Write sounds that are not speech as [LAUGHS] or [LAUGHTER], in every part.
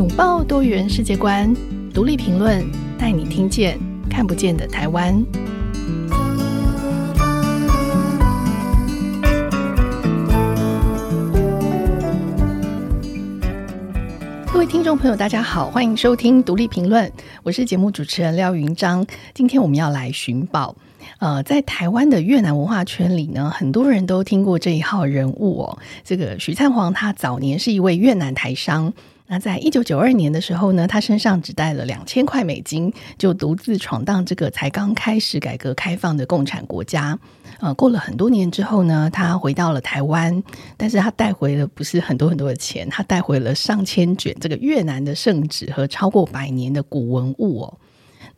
拥抱多元世界观，独立评论，带你听见看不见的台湾。各位听众朋友，大家好，欢迎收听独立评论，我是节目主持人廖云章。今天我们要来寻宝。呃，在台湾的越南文化圈里呢，很多人都听过这一号人物哦。这个许灿煌，他早年是一位越南台商。那在一九九二年的时候呢，他身上只带了两千块美金，就独自闯荡这个才刚开始改革开放的共产国家。呃，过了很多年之后呢，他回到了台湾，但是他带回了不是很多很多的钱，他带回了上千卷这个越南的圣旨和超过百年的古文物哦。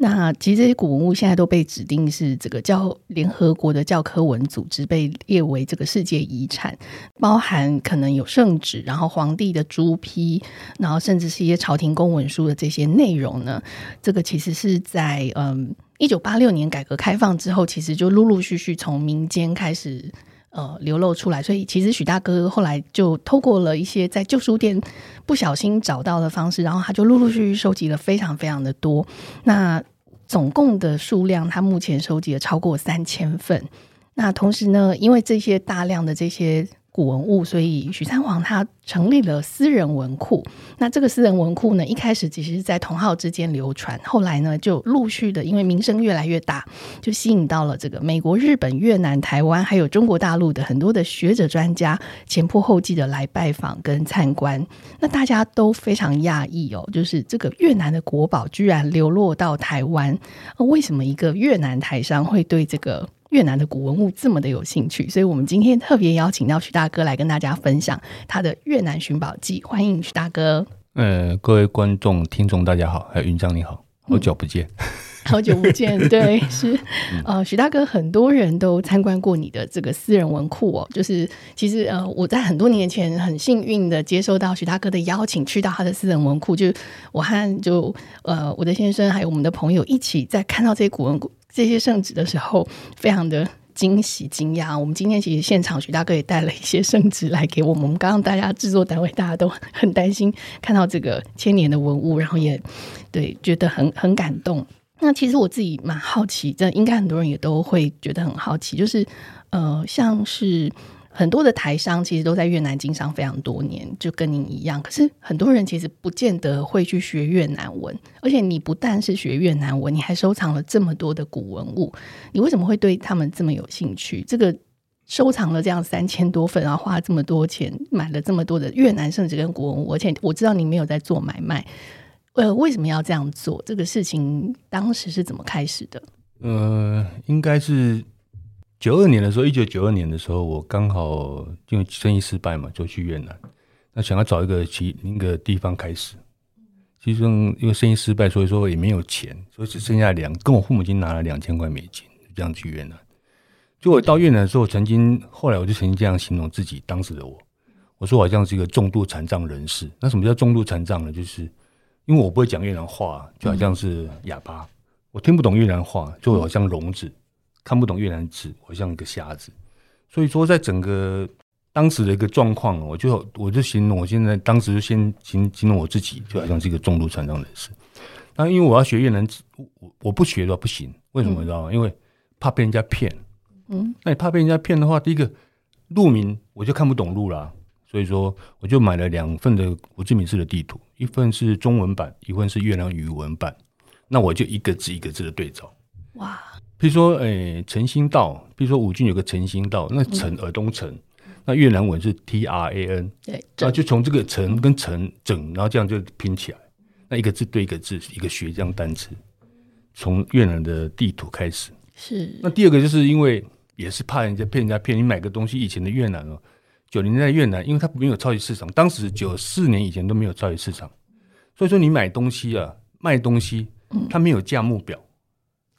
那其实这些古文物现在都被指定是这个教联合国的教科文组织被列为这个世界遗产，包含可能有圣旨，然后皇帝的朱批，然后甚至是一些朝廷公文书的这些内容呢。这个其实是在嗯一九八六年改革开放之后，其实就陆陆续续从民间开始。呃，流露出来，所以其实许大哥后来就透过了一些在旧书店不小心找到的方式，然后他就陆陆续续收集了非常非常的多。那总共的数量，它目前收集了超过三千份。那同时呢，因为这些大量的这些。古文物，所以许三皇他成立了私人文库。那这个私人文库呢，一开始其实是在同好之间流传，后来呢，就陆续的，因为名声越来越大，就吸引到了这个美国、日本、越南、台湾，还有中国大陆的很多的学者专家前仆后继的来拜访跟参观。那大家都非常讶异哦，就是这个越南的国宝居然流落到台湾，为什么一个越南台商会对这个？越南的古文物这么的有兴趣，所以我们今天特别邀请到徐大哥来跟大家分享他的越南寻宝记。欢迎徐大哥。呃，各位观众、听众，大家好，还有云章你好，好久不见，嗯、好久不见，[LAUGHS] [LAUGHS] 对，是呃，许大哥，很多人都参观过你的这个私人文库哦。就是其实呃，我在很多年前很幸运的接收到许大哥的邀请，去到他的私人文库，就我和就呃我的先生还有我们的朋友一起在看到这些古文古。这些圣旨的时候，非常的惊喜惊讶。我们今天其实现场，徐大哥也带了一些圣旨来给我们。我们刚刚大家制作单位大家都很担心看到这个千年的文物，然后也对觉得很 [LAUGHS] 很感动。那其实我自己蛮好奇，这应该很多人也都会觉得很好奇，就是呃，像是。很多的台商其实都在越南经商非常多年，就跟您一样。可是很多人其实不见得会去学越南文，而且你不但是学越南文，你还收藏了这么多的古文物。你为什么会对他们这么有兴趣？这个收藏了这样三千多份，然后花了这么多钱买了这么多的越南圣旨跟古文物，而且我知道你没有在做买卖，呃，为什么要这样做？这个事情当时是怎么开始的？呃，应该是。九二年的时候，一九九二年的时候，我刚好因为生意失败嘛，就去越南。那想要找一个其那个地方开始，其中因为生意失败，所以说也没有钱，所以只剩下两，跟我父母亲拿了两千块美金，这样去越南。就我到越南的时候，曾经后来我就曾经这样形容自己当时的我，我说我好像是一个重度残障人士。那什么叫重度残障呢？就是因为我不会讲越南话，就好像是哑巴，我听不懂越南话，就好像聋子。看不懂越南字，我像一个瞎子。所以说，在整个当时的一个状况，我就我就形容，我现在当时就先形形容我自己，就好像是一个重度残障人士。那因为我要学越南字，我我不学的话不行。为什么你知道吗？嗯、因为怕被人家骗。嗯，那你怕被人家骗的话，第一个路名我就看不懂路啦。所以说，我就买了两份的胡志明市的地图，一份是中文版，一份是越南语文版。那我就一个字一个字的对照。哇！比如说，诶、欸，陈兴道，比如说五郡有个陈兴道，那陈尔东陈，那越南文是 T R A N，对，那就从这个陈跟陈整，然后这样就拼起来，那一个字对一个字，一个学这样单词，从越南的地图开始。是。那第二个就是因为也是怕人家骗人家骗你买个东西，以前的越南哦，九零年代越南，因为它没有超级市场，当时九四年以前都没有超级市场，所以说你买东西啊，卖东西，它没有价目表。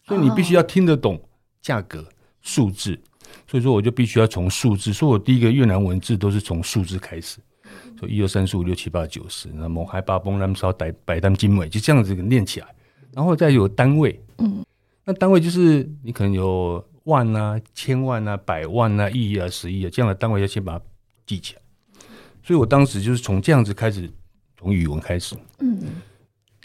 所以你必须要听得懂价格数字，所以说我就必须要从数字。所以我第一个越南文字都是从数字开始，说一二三四五六七八九十，那么还八崩那么少，百百单精美，就这样子念起来。然后再有单位，嗯，那单位就是你可能有万啊、千万啊、百万啊、亿啊、十亿啊这样的单位，要先把它记起来。所以我当时就是从这样子开始，从语文开始。嗯，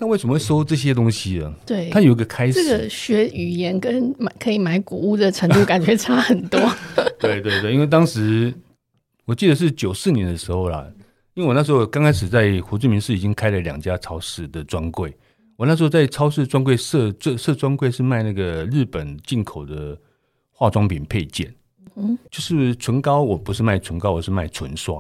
那为什么会收这些东西啊？对，它有一个开始。这个学语言跟买可以买古物的程度感觉差很多。[LAUGHS] 对对对，因为当时我记得是九四年的时候啦，因为我那时候刚开始在胡志明市已经开了两家超市的专柜。我那时候在超市专柜设这设专柜是卖那个日本进口的化妆品配件，嗯，就是唇膏，我不是卖唇膏，我是卖唇刷。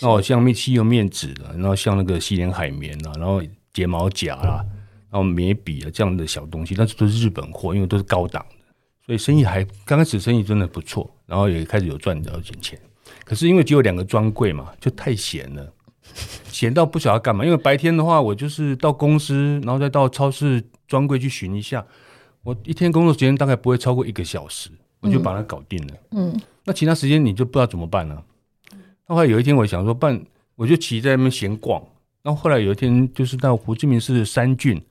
然后像吸油面纸的，然后像那个洗脸海绵啊，然后睫毛夹啦，然后眉笔啊这样的小东西，但是都是日本货，因为都是高档的，所以生意还刚开始生意真的不错，然后也开始有赚到点钱。可是因为只有两个专柜嘛，就太闲了。[LAUGHS] 闲到不晓得要干嘛，因为白天的话，我就是到公司，然后再到超市专柜去巡一下。我一天工作时间大概不会超过一个小时，我就把它搞定了。嗯，那其他时间你就不知道怎么办了。那后来有一天，我想说办，我就骑在那边闲逛。然后后来有一天，就是到胡志明市三郡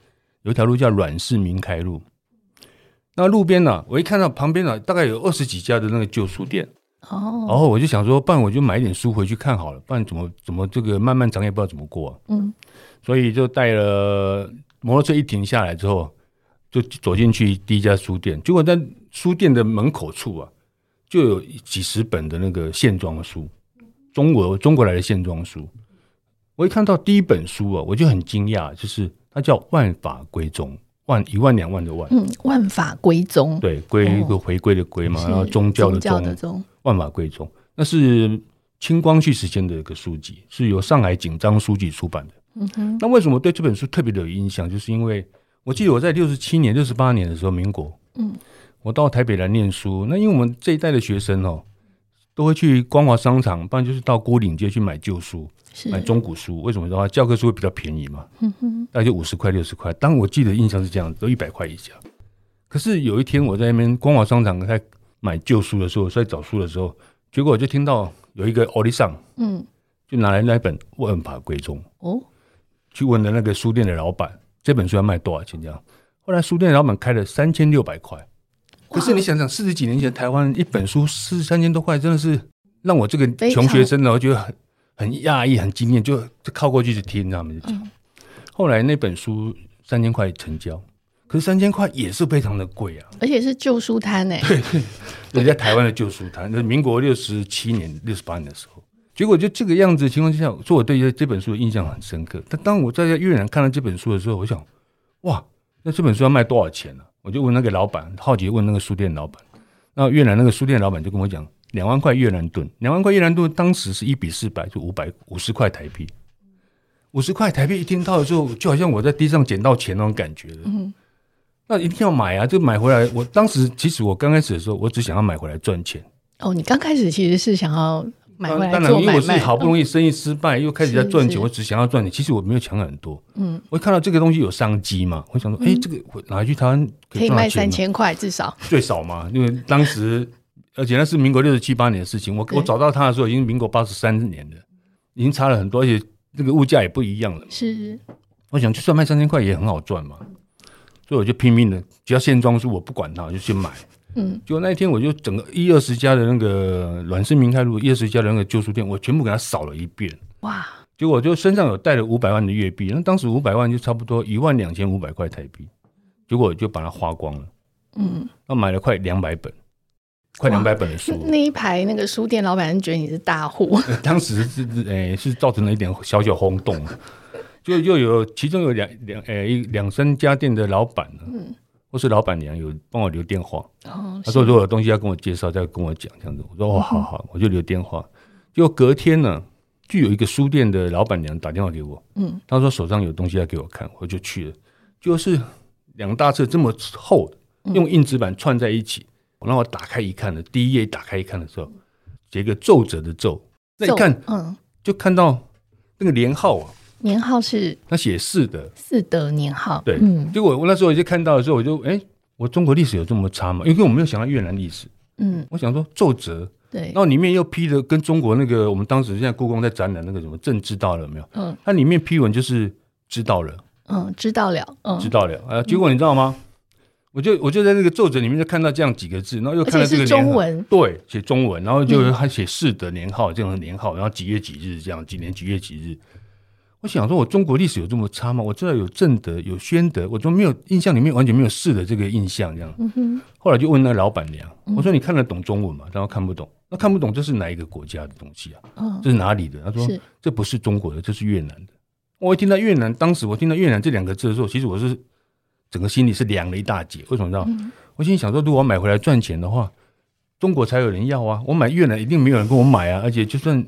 有一条路叫阮氏明开路。那路边呢，我一看到旁边呢，大概有二十几家的那个旧书店。哦，然后我就想说，不然我就买一点书回去看好了，不然怎么怎么这个漫漫长夜不知道怎么过啊。嗯，所以就带了摩托车一停下来之后，就走进去第一家书店，结果在书店的门口处啊，就有几十本的那个线装书，中国中国来的线装书。我一看到第一本书啊，我就很惊讶，就是它叫《万法归宗》，万一万两万的万，嗯，万法归宗，对，归一个回归的归嘛，哦、然后宗教的宗。万法归宗，那是清光绪时间的一个书籍，是由上海景章书籍出版的。嗯哼，那为什么对这本书特别的有印象？就是因为我记得我在六十七年、六十八年的时候，民国，嗯，我到台北来念书。那因为我们这一代的学生哦，都会去光华商场，不然就是到郭岭街去买旧书，买中古书。为什么的话，教科书会比较便宜嘛？嗯，大概就五十块、六十块。当我记得印象是这样，都一百块以下。可是有一天我在那边光华商场在。买旧书的时候，在找书的时候，结果我就听到有一个奥利桑，嗯，就拿来那本《万法归宗》哦，去问了那个书店的老板，这本书要卖多少钱？这样，后来书店的老板开了三千六百块。可是你想想，四十几年前台湾一本书四三千多块，真的是让我这个穷学生呢，我觉得很很讶异、很惊艳，就就靠过去就听他们就讲。嗯、后来那本书三千块成交。可是三千块也是非常的贵啊，而且是旧书摊哎，对，人家台湾的旧书摊，那民国六十七年、六十八年的时候，结果就这个样子的情况之下，说我对这本书的印象很深刻。但当我在越南看到这本书的时候，我想，哇，那这本书要卖多少钱呢？我就问那个老板，好奇问那个书店老板。那越南那个书店老板就跟我讲，两万块越南盾，两万块越南盾当时是一比四百，就五百五十块台币，五十块台币一听到的时候，就好像我在地上捡到钱那种感觉的。嗯。那一定要买啊！就买回来。我当时其实我刚开始的时候，我只想要买回来赚钱。哦，你刚开始其实是想要买回来做买卖。当然，因为我是好不容易生意失败，又开始在赚钱，我只想要赚钱。其实我没有想很多。嗯，我看到这个东西有商机嘛，我想说，哎，这个我拿去台湾可以卖三千块至少。最少嘛，因为当时而且那是民国六十七八年的事情。我我找到他的时候已经民国八十三年了，已经差了很多，而且这个物价也不一样了。是，我想就算卖三千块也很好赚嘛。所以我就拼命的，只要现装书我不管它，我就去买。嗯，结果那一天我就整个一二十家的那个阮氏明开路一二十家的那个旧书店，我全部给它扫了一遍。哇！结果我就身上有带了五百万的月币，那当时五百万就差不多一万两千五百块台币。结果我就把它花光了。嗯，那买了快两百本，快两百本的书。那一排那个书店老板觉得你是大户。[LAUGHS] 当时是诶、欸，是造成了一点小小轰动。就又有其中有两两诶一两三家店的老板呢，嗯，或是老板娘有帮我留电话，哦，他说如果有东西要跟我介绍，再跟我讲这样子，我说哦好好，我就留电话。就隔天呢，就有一个书店的老板娘打电话给我，嗯，他说手上有东西要给我看，我就去了，就是两大册这么厚的，用硬纸板串在一起，我让我打开一看的，第一页打开一看的时候，写一个奏折的奏，那一看，嗯，就看到那个连号啊。年号是他写四的，四的年号。对，嗯，结果我那时候我就看到的时候，我就哎、欸，我中国历史有这么差吗？因为我没有想到越南历史，嗯，我想说奏折，对，然后里面又批的跟中国那个我们当时现在故宫在展览那个什么朕知道了没有？嗯，它里面批文就是知道了，嗯，知道了，嗯，知道了。啊，结果你知道吗？嗯、我就我就在那个奏折里面就看到这样几个字，然后又看到这个中文，对，写中文，然后就还写四的年号这样的年号，然后几月几日这样，几年几月几日。我想说，我中国历史有这么差吗？我知道有正德，有宣德，我都没有印象里面完全没有士的这个印象，这样。后来就问那老板娘，我说你看得懂中文吗？然后看不懂。那看不懂这是哪一个国家的东西啊？哦，这是哪里的？他说这不是中国的，这是越南的。我一听到越南，当时我听到越南这两个字的时候，其实我是整个心里是凉了一大截。为什么知道？嗯、我心里想说，如果我买回来赚钱的话，中国才有人要啊。我买越南一定没有人跟我买啊，而且就算。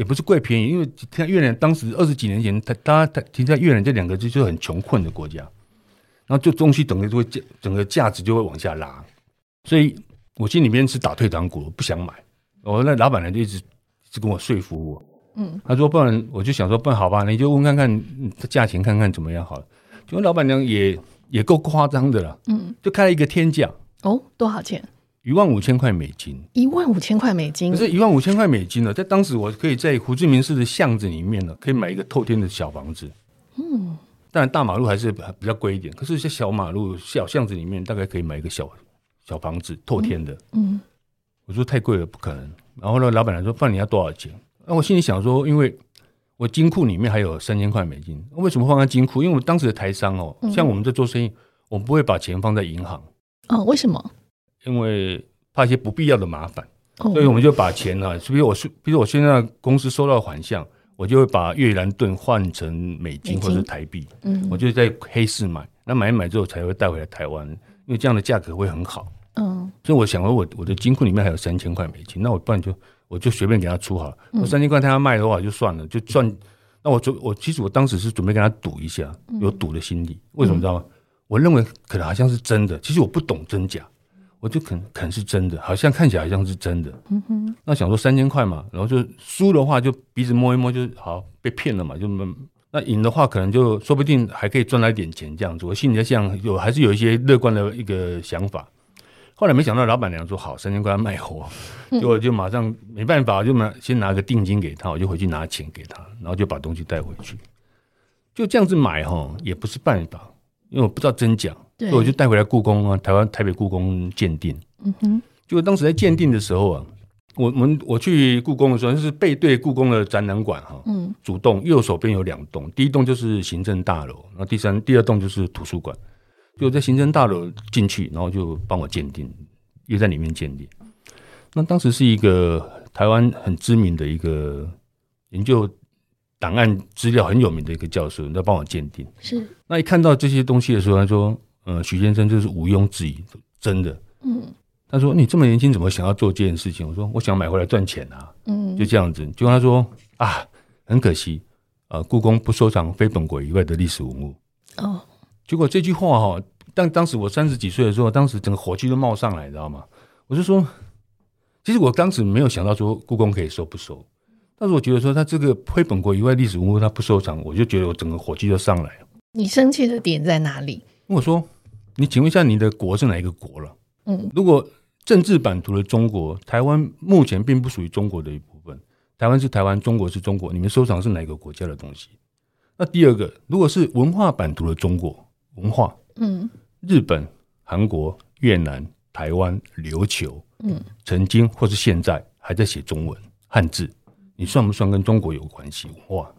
也不是贵便宜，因为像越南当时二十几年前，他大家听在越南这两个就是很穷困的国家，然后就东西等于就会价整个价值就会往下拉，所以我心里面是打退堂鼓，不想买。我那老板娘就一直一直跟我说服我，嗯，他说不然我就想说不然好吧，你就问看看价钱看看怎么样好了。结果老板娘也也够夸张的了，嗯，就开了一个天价哦，多少钱？一万五千块美金，一万五千块美金，可是一万五千块美金呢，在当时我可以在胡志明市的巷子里面呢，可以买一个透天的小房子。嗯，当然大马路还是比较贵一点，可是在小马路、小巷子里面，大概可以买一个小小房子，透天的。嗯，嗯我说太贵了，不可能。然后呢，老板娘说：“不然你要多少钱？”那我心里想说，因为我金库里面还有三千块美金，为什么放在金库？因为我当时的台商哦，像我们在做生意，我们不会把钱放在银行。哦，为什么？因为怕一些不必要的麻烦，所以我们就把钱呢，比如我是，比如我现在公司收到款项，我就会把越南盾换成美金或者是台币，嗯，我就在黑市买，那买一买之后才会带回来台湾，因为这样的价格会很好，嗯，所以我想说，我我的金库里面还有三千块美金，那我不然就我就随便给他出好了，我三千块他要卖的话就算了，就算，那我准我其实我当时是准备跟他赌一下，有赌的心理，为什么知道吗？我认为可能好像是真的，其实我不懂真假。我就肯肯是真的，好像看起来好像是真的。嗯哼。那想说三千块嘛，然后就输的话就鼻子摸一摸就好，被骗了嘛，就那赢的话可能就说不定还可以赚来点钱这样子。我心里在想，有还是有一些乐观的一个想法。后来没想到老板娘说好三千块卖货，结果就马上没办法，就拿先拿个定金给他，我就回去拿钱给他，然后就把东西带回去。就这样子买哈，也不是办法，因为我不知道真假。对所以我就带回来故宫啊，台湾台北故宫鉴定。嗯哼，就当时在鉴定的时候啊，我我们我去故宫的时候，就是背对故宫的展览馆哈。嗯，主栋右手边有两栋，第一栋就是行政大楼，然后第三第二栋就是图书馆。就在行政大楼进去，然后就帮我鉴定，又在里面鉴定。那当时是一个台湾很知名的一个研究档案资料很有名的一个教授，在帮我鉴定。是，那一看到这些东西的时候，他说。呃，许先生就是毋庸置疑，真的。嗯，他说：“你这么年轻，怎么想要做这件事情？”我说：“我想买回来赚钱啊。”嗯，就这样子。结果他说：“啊，很可惜，呃，故宫不收藏非本国以外的历史文物。”哦，结果这句话哈，但当时我三十几岁的时候，当时整个火气都冒上来，你知道吗？我就说，其实我当时没有想到说故宫可以收不收，但是我觉得说他这个非本国以外历史文物他不收藏，我就觉得我整个火气就上来了。你生气的点在哪里？我说：“你请问一下，你的国是哪一个国了？嗯，如果政治版图的中国，台湾目前并不属于中国的一部分。台湾是台湾，中国是中国。你们收藏是哪个国家的东西？那第二个，如果是文化版图的中国文化，嗯，日本、韩国、越南、台湾、琉球，嗯，曾经或是现在还在写中文汉字，你算不算跟中国有关系？哇！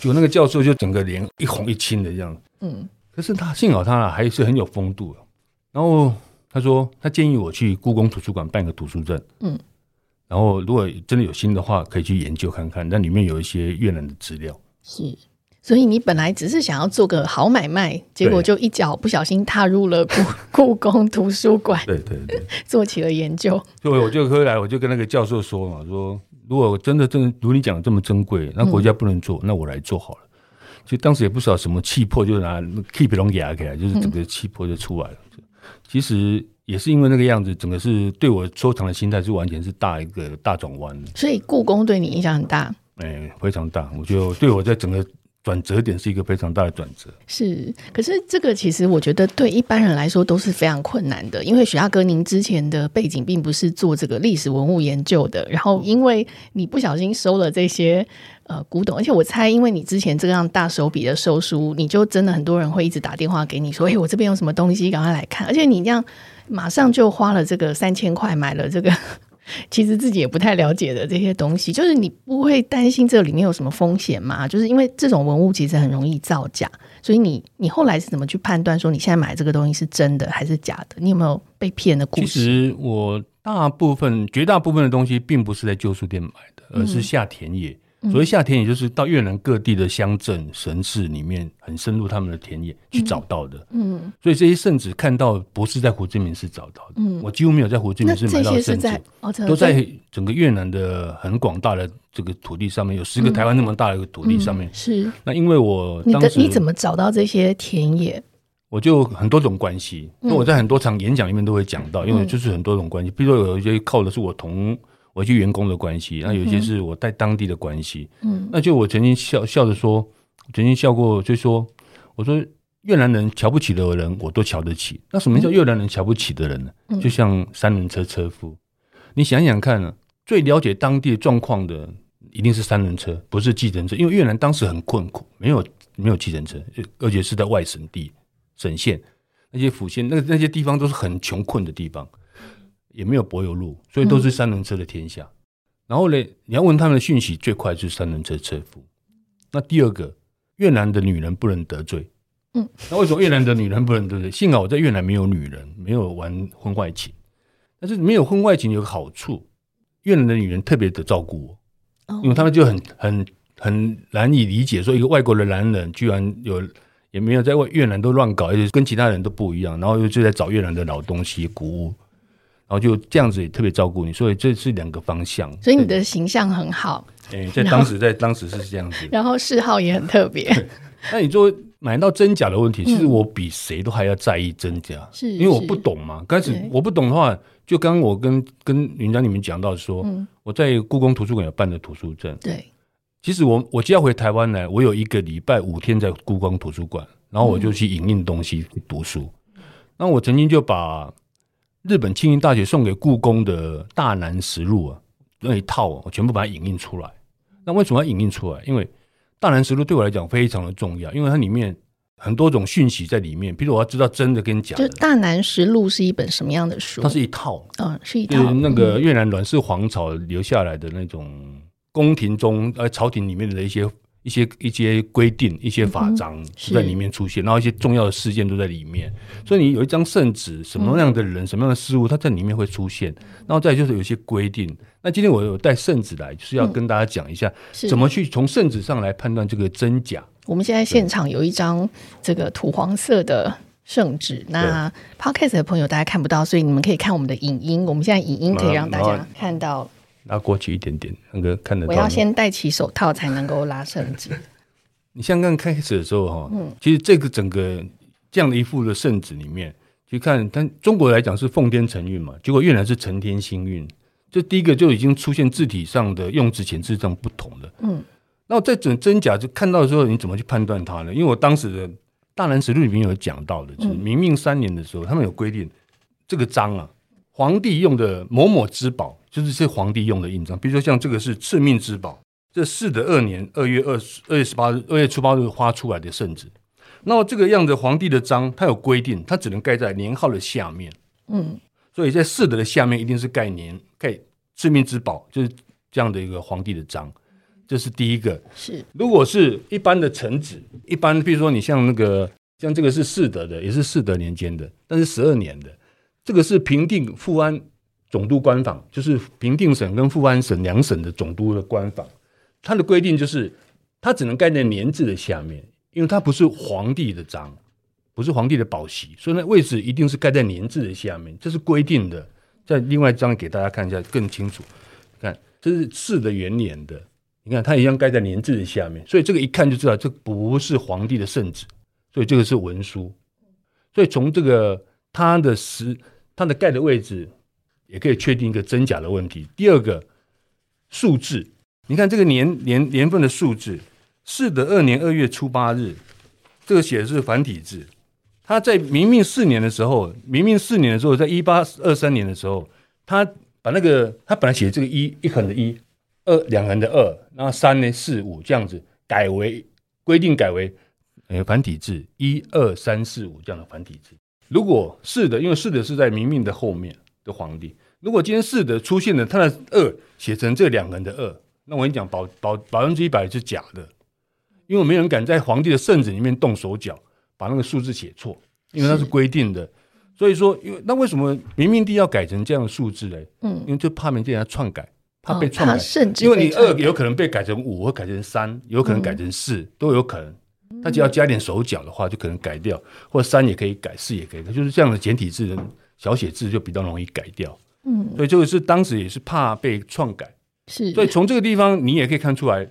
就那个教授就整个脸一红一青的这样，嗯。”可是他幸好他还是很有风度的，然后他说他建议我去故宫图书馆办个图书证，嗯，然后如果真的有心的话，可以去研究看看，那里面有一些越南的资料。是，所以你本来只是想要做个好买卖，结果就一脚不小心踏入了 [LAUGHS] 故故宫图书馆，对对对，做起了研究。所以我就后来我就跟那个教授说嘛，说如果真的真的如你讲的这么珍贵，那国家不能做，嗯、那我来做好了。就当时也不知道什么气魄，就拿 keep 龙牙起来，就是整个气魄就出来了。嗯、其实也是因为那个样子，整个是对我收藏的心态是完全是大一个大转弯。所以故宫对你影响很大，哎、欸，非常大。我觉得对我在整个。转折点是一个非常大的转折，是。可是这个其实我觉得对一般人来说都是非常困难的，因为许大哥您之前的背景并不是做这个历史文物研究的，然后因为你不小心收了这些呃古董，而且我猜因为你之前这样大手笔的收书，你就真的很多人会一直打电话给你说，哎，我这边有什么东西，赶快来看。而且你这样马上就花了这个三千块买了这个其实自己也不太了解的这些东西，就是你不会担心这里面有什么风险吗？就是因为这种文物其实很容易造假，所以你你后来是怎么去判断说你现在买这个东西是真的还是假的？你有没有被骗的故事？其实我大部分、绝大部分的东西并不是在旧书店买的，而是下田野。嗯所以下田野就是到越南各地的乡镇、神市里面，很深入他们的田野去找到的。嗯，所以这些圣旨看到不是在胡志明市找到的。嗯，我几乎没有在胡志明市买到圣旨，都在整个越南的很广大的这个土地上面，有十个台湾那么大的一个土地上面。是。那因为我当时你怎么找到这些田野？我就很多种关系，因为我在很多场演讲里面都会讲到，因为就是很多种关系。比如说有一些靠的是我同。我一些员工的关系，那有些是我带当地的关系。嗯，那就我曾经笑笑着说，曾经笑过，就说我说越南人瞧不起的人，我都瞧得起。那什么叫越南人瞧不起的人呢？嗯、就像三轮车车夫，你想想看呢、啊，最了解当地状况的一定是三轮车，不是计程车，因为越南当时很困苦，没有没有计程车，而且是在外省地省县那些府县，那那些地方都是很穷困的地方。也没有柏油路，所以都是三轮车的天下。嗯、然后呢，你要问他们的讯息，最快就是三轮车车夫。那第二个，越南的女人不能得罪。嗯，那为什么越南的女人不能得罪？幸好我在越南没有女人，没有玩婚外情。但是没有婚外情有个好处，越南的女人特别的照顾我，哦、因为他们就很很很难以理解，说一个外国的男人居然有也没有在越南都乱搞，而且跟其他人都不一样，然后又就在找越南的老东西鼓舞。然后就这样子也特别照顾你，所以这是两个方向。所以你的形象很好。哎，在当时，在当时是这样子。[LAUGHS] 然后嗜好也很特别。那你说买到真假的问题，其实我比谁都还要在意真假，是因为我不懂嘛。开始我不懂的话，就刚刚我跟跟云章你们讲到说，我在故宫图书馆有办的图书证。对，其实我我就要回台湾来，我有一个礼拜五天在故宫图书馆，然后我就去影印东西读书。那我曾经就把。日本庆应大学送给故宫的大南实录啊，那一套我全部把它影印出来。那为什么要影印出来？因为大南实录对我来讲非常的重要，因为它里面很多种讯息在里面。比如我要知道真的跟假的。就大南实录是一本什么样的书？它是一套，嗯，是一套，就是那个越南阮氏皇朝留下来的那种宫廷中呃朝廷里面的一些。一些一些规定、一些法章在里面出现，嗯、然后一些重要的事件都在里面。所以你有一张圣旨，什么样的人、嗯、什么样的事物，它在里面会出现。然后再就是有一些规定。那今天我有带圣旨来，就是要跟大家讲一下，怎么去从圣旨上来判断这个真假。我们现在现场有一张这个土黄色的圣旨，那 Podcast 的朋友大家看不到，所以你们可以看我们的影音。我们现在影音可以让大家看到。拉过去一点点，那个看得到。我要先戴起手套才能够拉圣旨。你像刚开始的时候哈，嗯，其实这个整个这样的一副的圣旨里面，去看，但中国来讲是奉天承运嘛，结果越南是承天星运，这第一个就已经出现字体上的用字遣字上不同的。嗯，那在准真假就看到的时候，你怎么去判断它呢？因为我当时的大南实录里面有讲到的，就是明命三年的时候，他们有规定这个章啊，皇帝用的某某之宝。就是这皇帝用的印章，比如说像这个是赐命之宝，这是的二年二月二十二月十八日二月初八日发出来的圣旨。那么这个样子皇帝的章，它有规定，它只能盖在年号的下面。嗯，所以在四的的下面一定是盖年盖赐命之宝，就是这样的一个皇帝的章。这是第一个。是，如果是一般的臣子，一般比如说你像那个像这个是嗣德的，也是嗣德年间的，但是十二年的，这个是平定富安。总督官房就是平定省跟富安省两省的总督的官房，它的规定就是它只能盖在年字的下面，因为它不是皇帝的章，不是皇帝的宝玺，所以那位置一定是盖在年字的下面，这是规定的。再另外一张给大家看一下更清楚，看这是嗣德元年的，你看它一样盖在年字的下面，所以这个一看就知道这不是皇帝的圣旨，所以这个是文书。所以从这个它的时它的盖的位置。也可以确定一个真假的问题。第二个数字，你看这个年年年份的数字，嗣德二年二月初八日，这个写的是繁体字。他在明命四年的时候，明命四年的时候，在一八二三年的时候，他把那个他本来写这个一一横的一，二两横的二，然后三呢四五这样子改为规定改为呃繁体字一二三四五这样的繁体字。如果是的，因为是的是在明命的后面。的皇帝，如果今天是的出现了，他的二写成这两个人的二，那我跟你讲，保保百分之一百是假的，因为没人敢在皇帝的圣旨里面动手脚，把那个数字写错，因为那是规定的。所以说，因为那为什么明明帝要改成这样的数字嘞？嗯，因为就怕明帝人家篡改，怕被篡改，哦、因为你二有可能被改成五，或改成三，有可能改成四、嗯，都有可能。他只要加点手脚的话，就可能改掉，或三也可以改，四也可以改，就是这样的简体字的小写字就比较容易改掉。嗯，所以这个是当时也是怕被篡改，是。所以从这个地方你也可以看出来，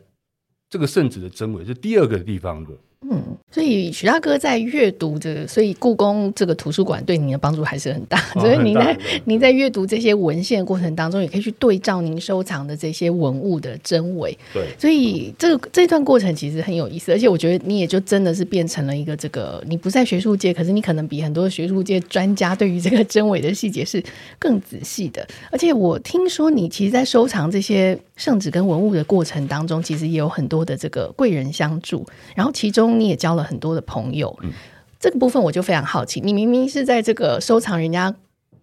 这个圣旨的真伪是第二个地方的。嗯，所以许大哥在阅读这个，所以故宫这个图书馆对您的帮助还是很大。哦、所以您在您在阅读这些文献的过程当中，也可以去对照您收藏的这些文物的真伪。对，所以这这段过程其实很有意思，而且我觉得你也就真的是变成了一个这个，你不在学术界，可是你可能比很多学术界专家对于这个真伪的细节是更仔细的。而且我听说你其实，在收藏这些圣旨跟文物的过程当中，其实也有很多的这个贵人相助，然后其中。你也交了很多的朋友，嗯，这个部分我就非常好奇。你明明是在这个收藏人家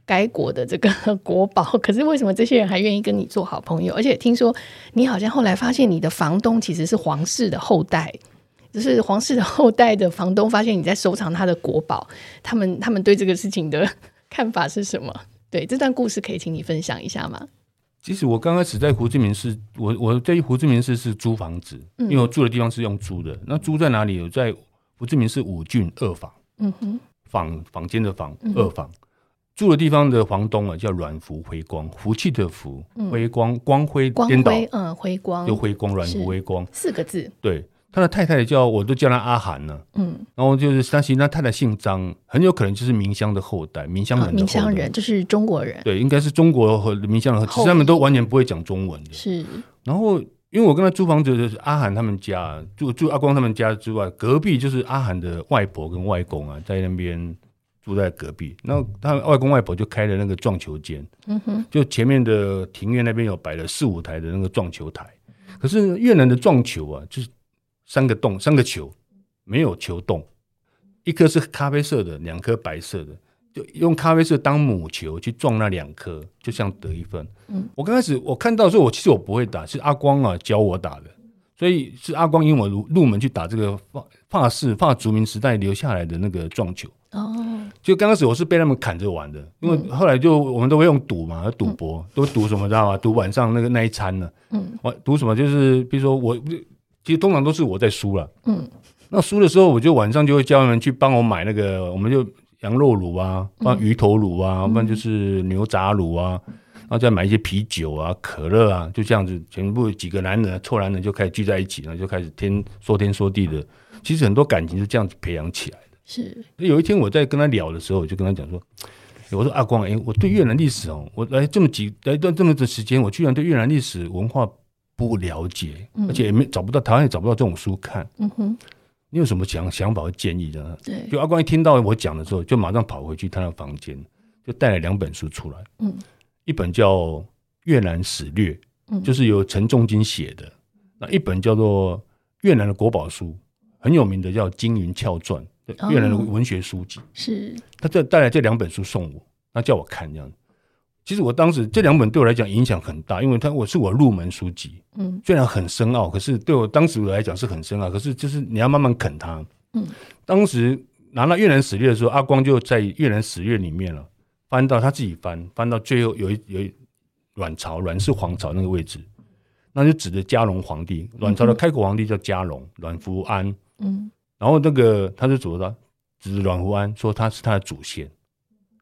该国的这个 [LAUGHS] 国宝，可是为什么这些人还愿意跟你做好朋友？而且听说你好像后来发现你的房东其实是皇室的后代，就是皇室的后代的房东发现你在收藏他的国宝，他们他们对这个事情的 [LAUGHS] 看法是什么？对，这段故事可以请你分享一下吗？其实我刚开始在胡志明市，我我在胡志明市是租房子，嗯，因为我住的地方是用租的。那租在哪里？有？在胡志明市五郡二房，嗯哼，坊坊间的房，二房，嗯，住的地方的房东啊叫阮福辉光，福气的福，辉光光辉颠倒，嗯，辉光。就辉光，阮福辉光。四个字，对。他的太太叫，我都叫他阿涵呢。嗯，然后就是他其实他太太姓张，很有可能就是明乡的后代，明乡人的后代。明乡人就是中国人。对，应该是中国和明乡人，其实他们都完全不会讲中文的。是。然后，因为我跟他租房子的是阿涵他们家，住住阿光他们家之外，隔壁就是阿涵的外婆跟外公啊，在那边住在隔壁。然后他外公外婆就开了那个撞球间。嗯哼。就前面的庭院那边有摆了四五台的那个撞球台，可是越南的撞球啊，就是。三个洞，三个球，没有球洞，一颗是咖啡色的，两颗白色的，就用咖啡色当母球去撞那两颗，就像得一分。嗯，我刚开始我看到的时候，我其实我不会打，是阿光啊教我打的，所以是阿光引我入入门去打这个法法式法族民时代留下来的那个撞球。哦，就刚开始我是被他们砍着玩的，因为后来就我们都会用赌嘛，赌博、嗯、都赌什么知道吗？赌晚上那个那一餐呢？嗯，我赌什么？就是比如说我。其实通常都是我在输了，嗯，那输的时候，我就晚上就会叫他们去帮我买那个，我们就羊肉卤啊，放鱼头卤啊，不然就是牛杂卤啊，然后再买一些啤酒啊、可乐啊，就这样子，全部几个男人、臭男人就开始聚在一起，然后就开始天说天说地的。其实很多感情是这样子培养起来的。是，有一天我在跟他聊的时候，我就跟他讲说，我说阿光，哎，我对越南历史哦，我来这么几来一段这么的时间，我居然对越南历史文化。不了解，而且也没找不到，台湾也找不到这种书看。嗯哼，你有什么想想法和建议的？对，就阿光一听到我讲的时候，就马上跑回去他的房间，就带了两本书出来。嗯，一本叫《越南史略》，嗯，就是由陈仲金写的；那一本叫做《越南的国宝书》，很有名的叫《金云翘传》，越南的文学书籍。是，他这带来这两本书送我，那叫我看这样。其实我当时这两本对我来讲影响很大，因为它我是我入门书籍，嗯，虽然很深奥，可是对我当时来讲是很深奥。可是就是你要慢慢啃它，嗯。当时拿到越南史略的时候，阿光就在越南史略里面了，翻到他自己翻，翻到最后有一有一阮朝阮是皇朝那个位置，那就指的嘉隆皇帝，阮朝的开国皇帝叫嘉隆，阮福安，嗯。然后那个他就指着指着阮福安说他是他的祖先，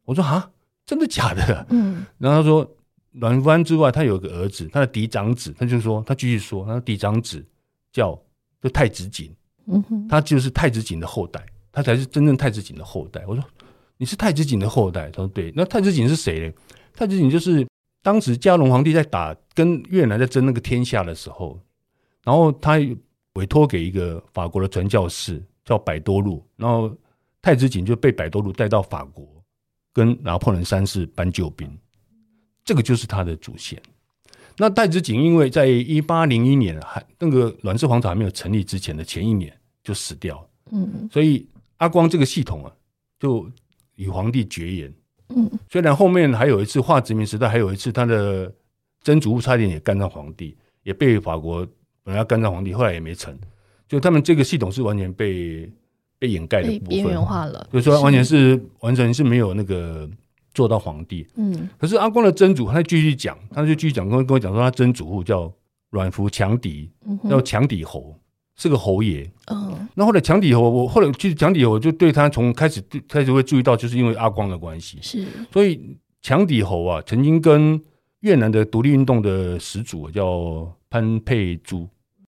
我说啊。真的假的？嗯，然后他说，阮福安之外，他有个儿子，他的嫡长子，他就说，他继续说，他的嫡长子叫就太子景，嗯哼，他就是太子景的后代，他才是真正太子景的后代。我说你是太子景的后代，他说对。那太子景是谁呢？太子景就是当时嘉隆皇帝在打跟越南在争那个天下的时候，然后他委托给一个法国的传教士叫百多禄，然后太子景就被百多禄带到法国。跟拿破仑三世搬救兵，这个就是他的祖先。那太子锦因为在一八零一年还那个阮氏皇朝还没有成立之前的前一年就死掉了，嗯，所以阿光这个系统啊，就与皇帝绝缘，嗯，虽然后面还有一次化殖民时代，还有一次他的曾祖父差点也干上皇帝，也被法国本来要干上皇帝，后来也没成。就他们这个系统是完全被被掩盖的部分，边缘化了，就是说完全是，是完全是没有那个做到皇帝。嗯，可是阿光的曾祖，他继续讲，他就继续讲，跟跟我讲说，他曾祖父叫阮福强迪，叫强底侯。是个侯爷，嗯，那后来强底侯，我后来去强底侯我就对他从开始开始会注意到，就是因为阿光的关系，是，所以强底侯啊，曾经跟越南的独立运动的始祖叫潘佩珠，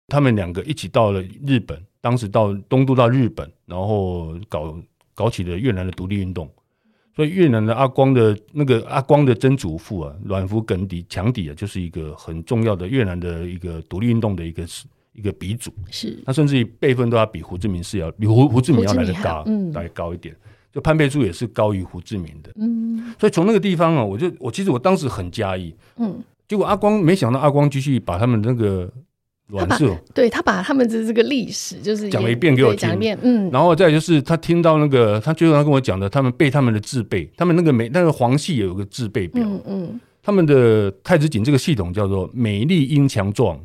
他们两个一起到了日本，当时到东渡到日本，然后搞搞起了越南的独立运动，所以越南的阿光的那个阿光的曾祖父啊，阮福耿底强底啊，就是一个很重要的越南的一个独立运动的一个一个鼻祖是，他甚至于辈分都要比胡志明是要比胡胡志明要来得高，嗯，来高一点。就潘佩珠也是高于胡志明的，嗯。所以从那个地方啊，我就我其实我当时很讶异，嗯。结果阿光没想到阿光继续把他们那个阮氏，对他把他们的这个历史就是讲了一遍给我听，讲一遍，嗯。然后再就是他听到那个他最后他跟我讲的，他们背他们的字辈，他们那个美那个皇系有个字辈表，嗯嗯。他们的太子井这个系统叫做美丽英强壮，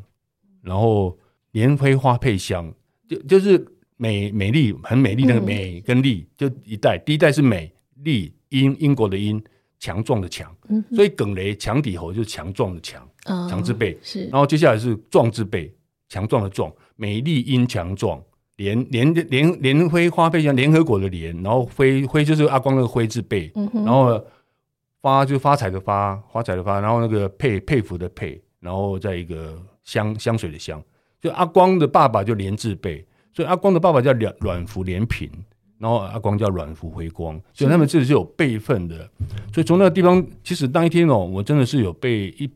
然后。莲妃花配香，就就是美美丽很美丽那个美跟丽，就一代第一代是美丽英英国的英强壮的强，所以耿雷强底侯就是强壮的强，强字辈是，然后接下来是壮字辈，强壮的壮，美丽英强壮，联联联联辉花佩香联合国的联，然后辉辉就是阿光那个辉字辈，然后发就发财的发，发财的发，然后那个佩佩服的佩，然后再一个香香水的香。就阿光的爸爸就连字辈，所以阿光的爸爸叫阮阮福连平，然后阿光叫阮福辉光，所以他们这里是有辈分的。所以从那个地方，其实当一天哦，我真的是有被一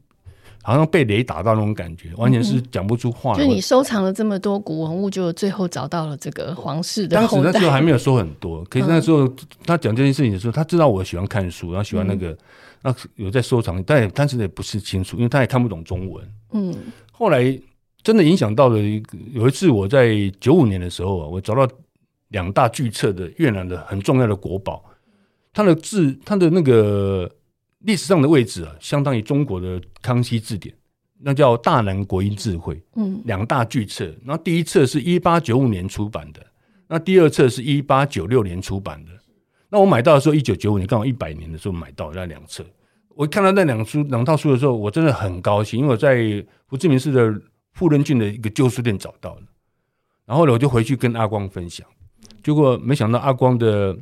好像被雷打到那种感觉，完全是讲不出话。就你收藏了这么多古文物，就最后找到了这个皇室的。当时那时候还没有说很多，[LAUGHS] 可是那时候他讲这件事情的时候，他知道我喜欢看书，然后喜欢那个，那有在收藏，但也但是也不是清楚，因为他也看不懂中文。嗯，后来。真的影响到了一个，有一次我在九五年的时候啊，我找到两大巨册的越南的很重要的国宝，它的字，它的那个历史上的位置啊，相当于中国的康熙字典，那叫大南国音字汇，嗯，两大巨册。然后第一册是一八九五年出版的，那第二册是一八九六年出版的。那我买到的时候，一九九五年刚好一百年的时候买到那两册。我看到那两书两套书的时候，我真的很高兴，因为我在胡志明市的。富人郡的一个旧书店找到了，然后呢，我就回去跟阿光分享，结果没想到阿光的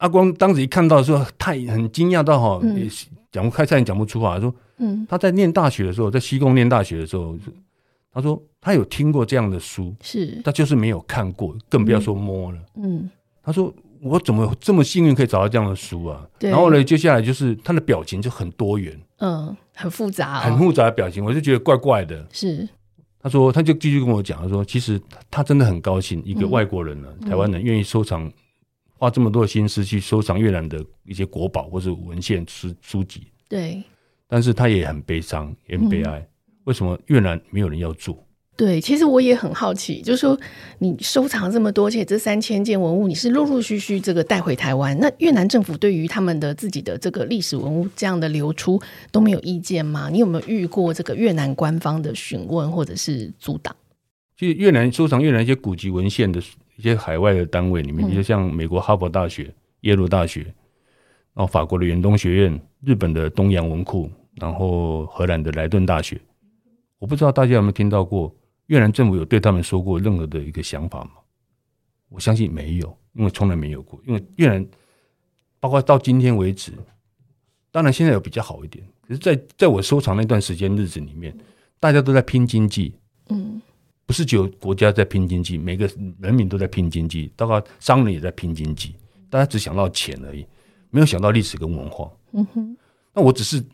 阿光当时一看到的时候，太很惊讶到哈，也讲不开，差点讲不出话，说，嗯，他在念大学的时候，在西贡念大学的时候，他说他有听过这样的书，是，他就是没有看过，更不要说摸了，嗯，他说我怎么这么幸运可以找到这样的书啊？然后呢，接下来就是他的表情就很多元，嗯，很复杂，很复杂的表情，我就觉得怪怪的，是。他说，他就继续跟我讲，他说，其实他真的很高兴，一个外国人呢，嗯、台湾人愿意收藏，花这么多的心思去收藏越南的一些国宝或者文献书书籍。对，但是他也很悲伤，也很悲哀。嗯、为什么越南没有人要做？对，其实我也很好奇，就是说你收藏这么多，而且这三千件文物你是陆陆续续这个带回台湾，那越南政府对于他们的自己的这个历史文物这样的流出都没有意见吗？你有没有遇过这个越南官方的询问或者是阻挡？其实越南收藏越南一些古籍文献的一些海外的单位里面，比如像美国哈佛大学、耶鲁大学，然后法国的远东学院、日本的东洋文库，然后荷兰的莱顿大学，我不知道大家有没有听到过。越南政府有对他们说过任何的一个想法吗？我相信没有，因为从来没有过。因为越南，包括到今天为止，当然现在有比较好一点。可是，在在我收藏那段时间日子里面，大家都在拼经济，嗯，不是只有国家在拼经济，每个人民都在拼经济，大概商人也在拼经济，大家只想到钱而已，没有想到历史跟文化。嗯哼，那我只是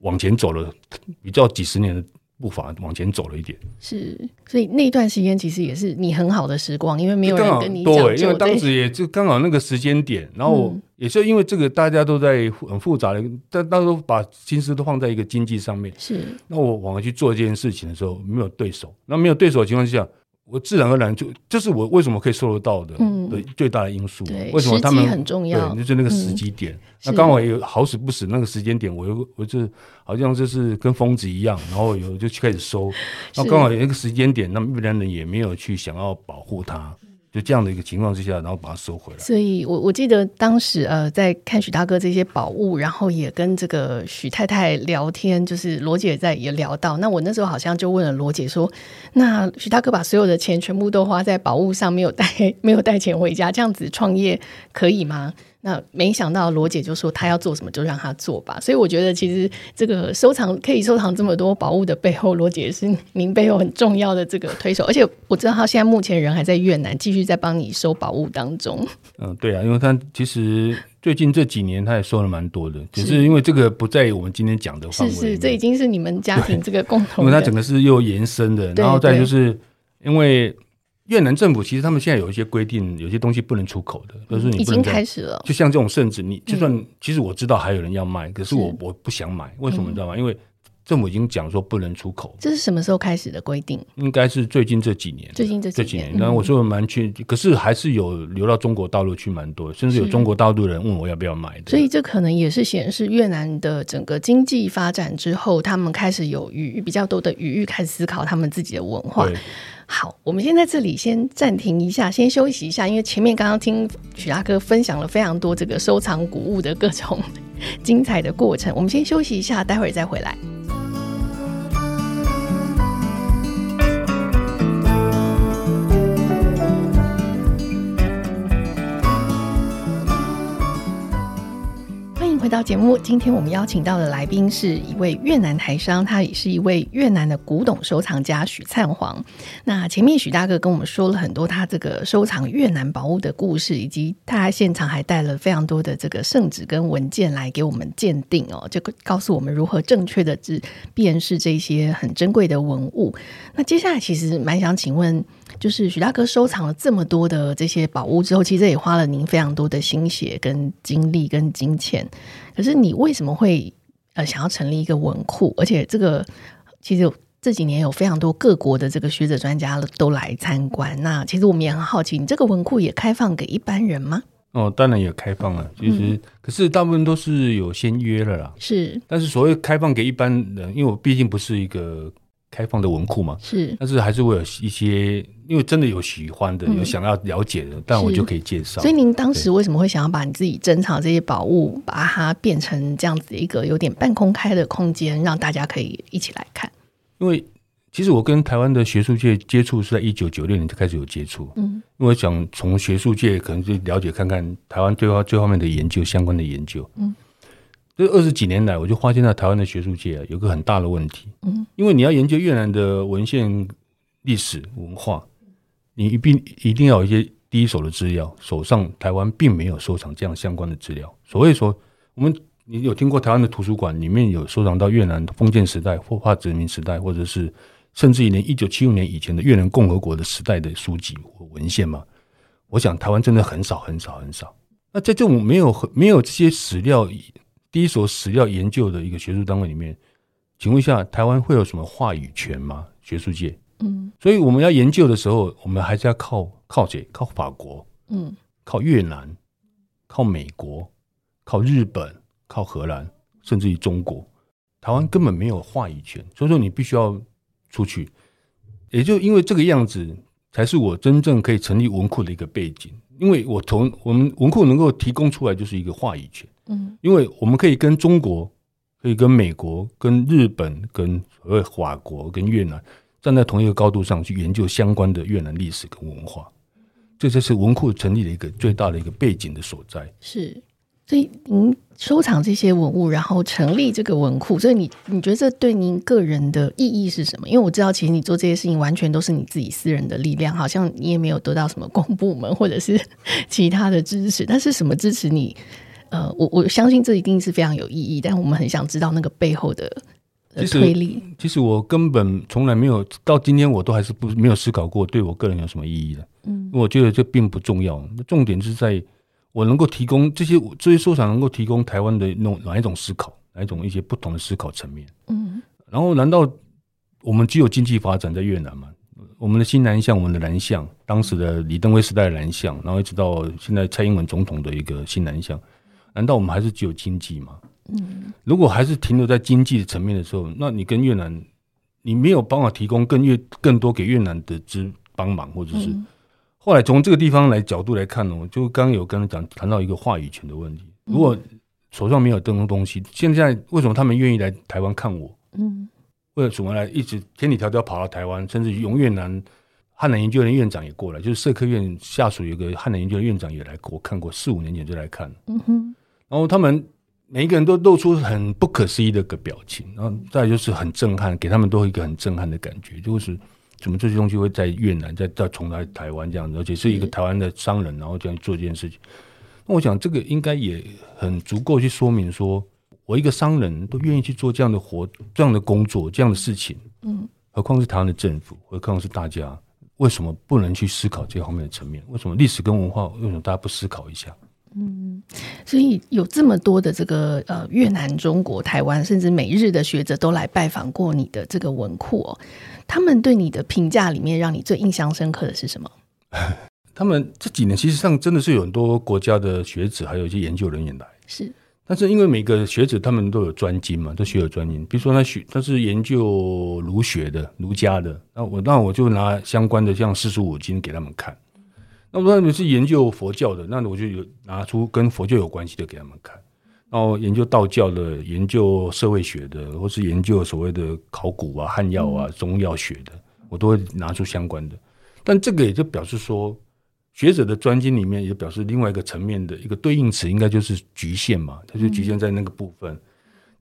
往前走了比较几十年的。步伐往前走了一点，是，所以那段时间其实也是你很好的时光，因为没有人跟你讲，对，因为当时也就刚好那个时间点，然后也是因为这个大家都在很复杂的，但当时把心思都放在一个经济上面，是。那我往回去做这件事情的时候，没有对手，那没有对手的情况下，我自然而然就这是我为什么可以收得到的，嗯，的最大的因素。对，为什么他们很重要？对，就是那个时机点。嗯、那刚好有好死不死那个时间点，我又我就好像就是跟疯子一样，然后有就开始收。那刚好有一个时间点，那么越南人也没有去想要保护它。就这样的一个情况之下，然后把它收回来。所以我，我记得当时呃，在看许大哥这些宝物，然后也跟这个许太太聊天，就是罗姐在也聊到。那我那时候好像就问了罗姐说：“那许大哥把所有的钱全部都花在宝物上，没有带没有带钱回家，这样子创业可以吗？”那没想到罗姐就说她要做什么就让她做吧，所以我觉得其实这个收藏可以收藏这么多宝物的背后，罗姐是您背后很重要的这个推手，而且我知道她现在目前人还在越南，继续在帮你收宝物当中。嗯，对啊，因为她其实最近这几年她也收了蛮多的，只是因为这个不在我们今天讲的范围。是是，这已经是你们家庭这个共同。因为它整个是又延伸的，然后再就是因为。越南政府其实他们现在有一些规定，有些东西不能出口的，就是你已经开始了。就像这种甚至，你就算其实我知道还有人要卖，可是我我不想买，为什么你知道吗？因为政府已经讲说不能出口。这是什么时候开始的规定？应该是最近这几年。最近这这几年，然后我说蛮去，可是还是有流到中国大陆去蛮多，甚至有中国大陆人问我要不要买的。所以这可能也是显示越南的整个经济发展之后，他们开始有余比较多的余裕，开始思考他们自己的文化。好，我们先在这里先暂停一下，先休息一下，因为前面刚刚听许大哥分享了非常多这个收藏古物的各种 [LAUGHS] 精彩的过程，我们先休息一下，待会儿再回来。回到节目，今天我们邀请到的来宾是一位越南台商，他也是一位越南的古董收藏家许灿煌。那前面许大哥跟我们说了很多他这个收藏越南宝物的故事，以及他现场还带了非常多的这个圣旨跟文件来给我们鉴定哦，就告诉我们如何正确的去辨识这些很珍贵的文物。那接下来其实蛮想请问。就是许大哥收藏了这么多的这些宝物之后，其实也花了您非常多的心血、跟精力、跟金钱。可是你为什么会呃想要成立一个文库？而且这个其实这几年有非常多各国的这个学者专家都来参观。那其实我们也很好奇，你这个文库也开放给一般人吗？哦，当然也开放了。其实、嗯、可是大部分都是有先约了啦。是，但是所谓开放给一般人，因为我毕竟不是一个。开放的文库嘛，是，但是还是会有一些，因为真的有喜欢的，嗯、有想要了解的，但我就可以介绍。所以您当时为什么会想要把你自己珍藏这些宝物，把它变成这样子一个有点半公开的空间，让大家可以一起来看？因为其实我跟台湾的学术界接触是在一九九六年就开始有接触，嗯，因为想从学术界可能就了解看看台湾最后最后面的研究相关的研究，嗯。这二十几年来，我就发现，在台湾的学术界啊，有个很大的问题。嗯，因为你要研究越南的文献、历史文化，你一定一定要有一些第一手的资料。手上台湾并没有收藏这样相关的资料。所以说，我们你有听过台湾的图书馆里面有收藏到越南的封建时代、或化殖民时代，或者是甚至于连一九七五年以前的越南共和国的时代的书籍或文献吗？我想台湾真的很少很少很少。那在这种没有没有这些史料。第一所史料研究的一个学术单位里面，请问一下，台湾会有什么话语权吗？学术界，嗯，所以我们要研究的时候，我们还是要靠靠谁？靠法国，嗯，靠越南，靠美国，靠日本，靠荷兰，甚至于中国，台湾根本没有话语权。所以说，你必须要出去。也就因为这个样子，才是我真正可以成立文库的一个背景。因为我从我们文库能够提供出来，就是一个话语权。嗯，因为我们可以跟中国、可以跟美国、跟日本、跟呃法国、跟越南站在同一个高度上去研究相关的越南历史跟文化，这就是文库成立的一个最大的一个背景的所在。是，所以您收藏这些文物，然后成立这个文库，所以你你觉得这对您个人的意义是什么？因为我知道，其实你做这些事情完全都是你自己私人的力量，好像你也没有得到什么公部门或者是 [LAUGHS] 其他的支持，但是什么支持你？呃，我我相信这一定是非常有意义，但我们很想知道那个背后的推力。其实，其实我根本从来没有到今天，我都还是不没有思考过对我个人有什么意义的。嗯，我觉得这并不重要。重点是在我能够提供这些这些收藏，能够提供台湾的那种哪一种思考，哪一种一些不同的思考层面。嗯，然后难道我们只有经济发展在越南吗？我们的新南向，我们的南向，当时的李登辉时代的南向，然后一直到现在蔡英文总统的一个新南向，难道我们还是只有经济吗？嗯，如果还是停留在经济的层面的时候，那你跟越南，你没有办法提供更越更多给越南的资帮忙，或者是、嗯、后来从这个地方来角度来看呢，就刚刚有跟他讲谈到一个话语权的问题，如果手上没有这种东西，现在为什么他们愿意来台湾看我？嗯。为什么来一直千里迢迢跑到台湾，甚至用越南汉南研究院院长也过来，就是社科院下属有个汉南研究院院长也来过看过，四五年前就来看。嗯哼，然后他们每一个人都露出很不可思议的个表情，然后再就是很震撼，给他们都一个很震撼的感觉，就是怎么这些东西会在越南再再重来台湾这样子，而且是一个台湾的商人，然后这样做这件事情。那我想这个应该也很足够去说明说。我一个商人都愿意去做这样的活、这样的工作、这样的事情，嗯，何况是台湾的政府，何况是大家，为什么不能去思考这方面的层面？为什么历史跟文化，为什么大家不思考一下？嗯，所以有这么多的这个呃越南、中国、台湾，甚至美日的学者都来拜访过你的这个文库哦，他们对你的评价里面，让你最印象深刻的是什么？[LAUGHS] 他们这几年其实上真的是有很多国家的学者，还有一些研究人员来，是。但是因为每个学者他们都有专精嘛，都学有专精。比如说他学他是研究儒学的、儒家的，那我那我就拿相关的像四书五经给他们看。那我说你是研究佛教的，那我就有拿出跟佛教有关系的给他们看。然后研究道教的、研究社会学的，或是研究所谓的考古啊、汉药啊、中药学的，我都会拿出相关的。但这个也就表示说。学者的专精里面也表示另外一个层面的一个对应词，应该就是局限嘛，它就局限在那个部分。嗯、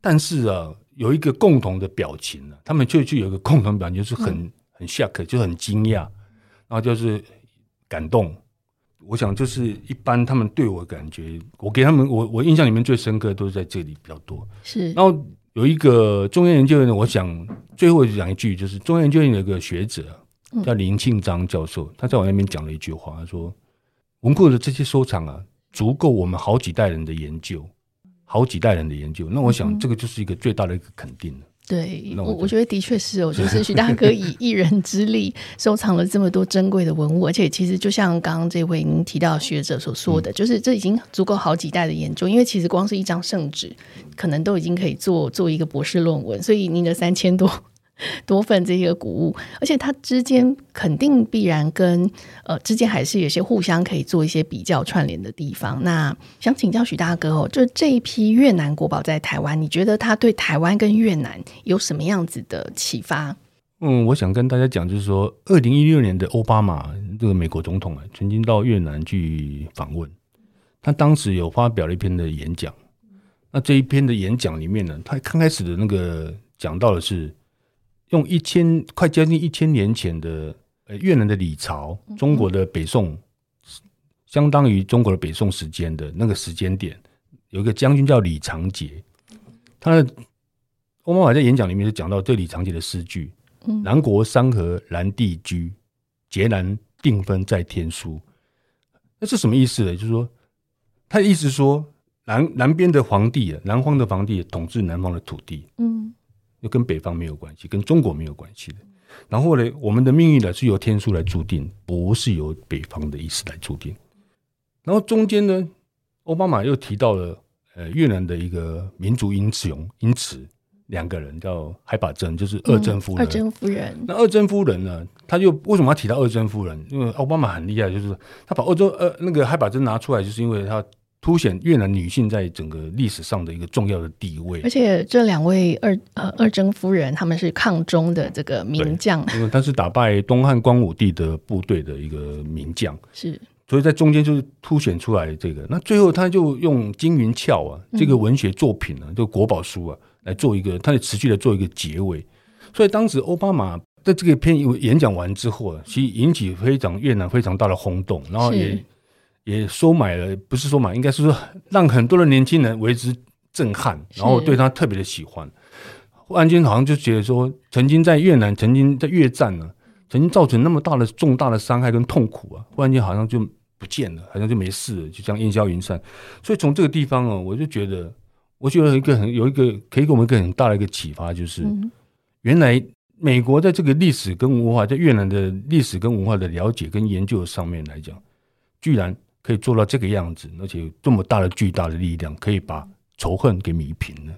但是啊，有一个共同的表情呢，他们就就有一个共同表情，就是很、嗯、很 shock，就很惊讶，然后就是感动。我想就是一般他们对我感觉，我给他们我我印象里面最深刻的都是在这里比较多。是，然后有一个中央研究院的，我想最后讲一句，就是中央研究院有一个学者。叫林庆章教授，他在我那边讲了一句话，他说：“文库的这些收藏啊，足够我们好几代人的研究，好几代人的研究。”那我想，这个就是一个最大的一个肯定了。对，我我觉得的确是哦，就是徐大哥以 [LAUGHS] 一人之力收藏了这么多珍贵的文物，而且其实就像刚刚这位您提到学者所说的，就是这已经足够好几代的研究，因为其实光是一张圣旨，可能都已经可以做做一个博士论文，所以您的三千多。[LAUGHS] 多份这些古物，而且它之间肯定必然跟呃之间还是有些互相可以做一些比较串联的地方。那想请教许大哥哦，就这一批越南国宝在台湾，你觉得它对台湾跟越南有什么样子的启发？嗯，我想跟大家讲，就是说，二零一六年的奥巴马这个美国总统啊，曾经到越南去访问，他当时有发表了一篇的演讲。那这一篇的演讲里面呢，他刚开始的那个讲到的是。用一千快将近一千年前的呃越南的李朝，中国的北宋，相当于中国的北宋时间的那个时间点，有一个将军叫李长杰，他的欧巴马在演讲里面就讲到这李长杰的诗句：“南国山河南地居，捷兰定分在天书。”那是什么意思呢？就是说，他的意思说南南边的皇帝啊，南方的皇帝统治南方的土地，嗯。就跟北方没有关系，跟中国没有关系的。然后呢，我们的命运呢是由天数来注定，不是由北方的意思来注定。然后中间呢，奥巴马又提到了呃越南的一个民族英雄因此两个人，叫海把珍，就是二珍夫人。二珍夫人。那二珍夫人呢，他就为什么要提到二珍夫人？因为奥巴马很厉害，就是他把欧洲呃那个海把珍拿出来，就是因为他。凸显越南女性在整个历史上的一个重要的地位，而且这两位二呃二征夫人，他们是抗中的这个名将，因为他是打败东汉光武帝的部队的一个名将，是，所以在中间就是凸显出来这个。那最后他就用《金云翘》啊这个文学作品呢、啊，这个国宝书啊来做一个，他就持续的做一个结尾。所以当时奥巴马在这个篇演讲完之后啊，其实引起非常越南非常大的轰动，然后也。也收买了，不是收买，应该是说让很多的年轻人为之震撼，然后对他特别的喜欢。忽然间好像就觉得说，曾经在越南，曾经在越战呢，曾经造成那么大的重大的伤害跟痛苦啊，忽然间好像就不见了，好像就没事了，就这样烟消云散。所以从这个地方哦，我就觉得，我觉得一个很有一个可以给我们一个很大的一个启发，就是原来美国在这个历史跟文化，在越南的历史跟文化的了解跟研究上面来讲，居然可以做到这个样子，而且这么大的巨大的力量，可以把仇恨给弭平了。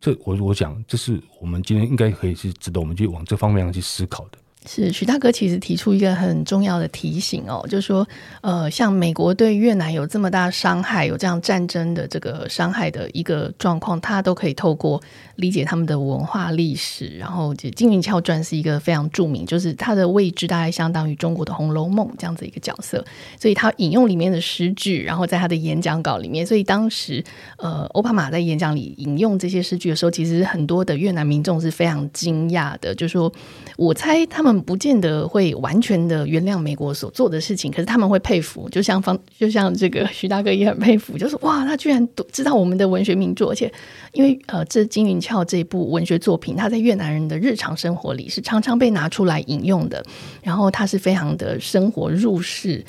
这我我想，这是我们今天应该可以是值得我们去往这方面上去思考的。是许大哥其实提出一个很重要的提醒哦，就是说，呃，像美国对越南有这么大伤害，有这样战争的这个伤害的一个状况，他都可以透过理解他们的文化历史，然后就《金云翘传》是一个非常著名，就是它的位置大概相当于中国的《红楼梦》这样子一个角色，所以他引用里面的诗句，然后在他的演讲稿里面，所以当时呃，奥巴马在演讲里引用这些诗句的时候，其实很多的越南民众是非常惊讶的，就是说，我猜他们。不见得会完全的原谅美国所做的事情，可是他们会佩服，就像方，就像这个徐大哥也很佩服，就是哇，他居然都知道我们的文学名著，而且因为呃，这《金云翘》这部文学作品，它在越南人的日常生活里是常常被拿出来引用的，然后它是非常的生活入世。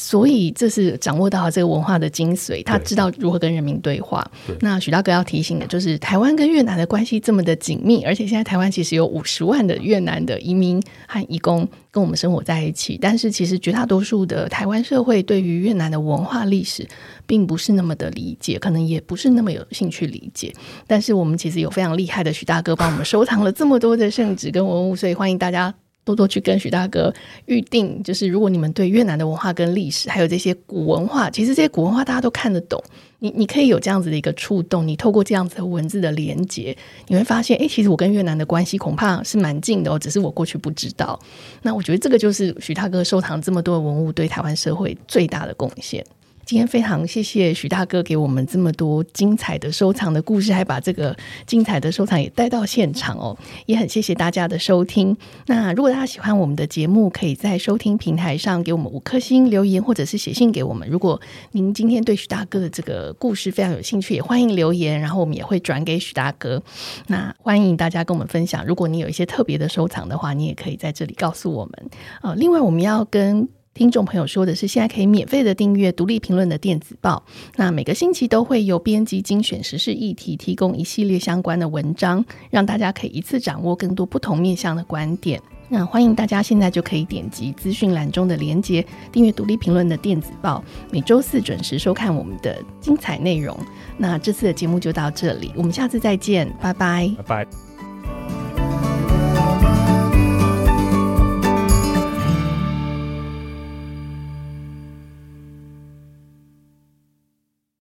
所以这是掌握到这个文化的精髓，他知道如何跟人民对话。对，那许大哥要提醒的就是，台湾跟越南的关系这么的紧密，而且现在台湾其实有五十万的越南的移民和移工跟我们生活在一起，但是其实绝大多数的台湾社会对于越南的文化历史并不是那么的理解，可能也不是那么有兴趣理解。但是我们其实有非常厉害的许大哥帮我们收藏了这么多的圣旨跟文物，所以欢迎大家。多多去跟许大哥预定，就是如果你们对越南的文化跟历史，还有这些古文化，其实这些古文化大家都看得懂，你你可以有这样子的一个触动，你透过这样子的文字的连接，你会发现，哎，其实我跟越南的关系恐怕是蛮近的哦，只是我过去不知道。那我觉得这个就是许大哥收藏这么多的文物对台湾社会最大的贡献。今天非常谢谢许大哥给我们这么多精彩的收藏的故事，还把这个精彩的收藏也带到现场哦，也很谢谢大家的收听。那如果大家喜欢我们的节目，可以在收听平台上给我们五颗星留言，或者是写信给我们。如果您今天对许大哥的这个故事非常有兴趣，也欢迎留言，然后我们也会转给许大哥。那欢迎大家跟我们分享，如果你有一些特别的收藏的话，你也可以在这里告诉我们。呃，另外我们要跟听众朋友说的是，现在可以免费的订阅《独立评论》的电子报。那每个星期都会由编辑精选时事议题，提供一系列相关的文章，让大家可以一次掌握更多不同面向的观点。那欢迎大家现在就可以点击资讯栏中的连接，订阅《独立评论》的电子报，每周四准时收看我们的精彩内容。那这次的节目就到这里，我们下次再见，拜拜，拜拜。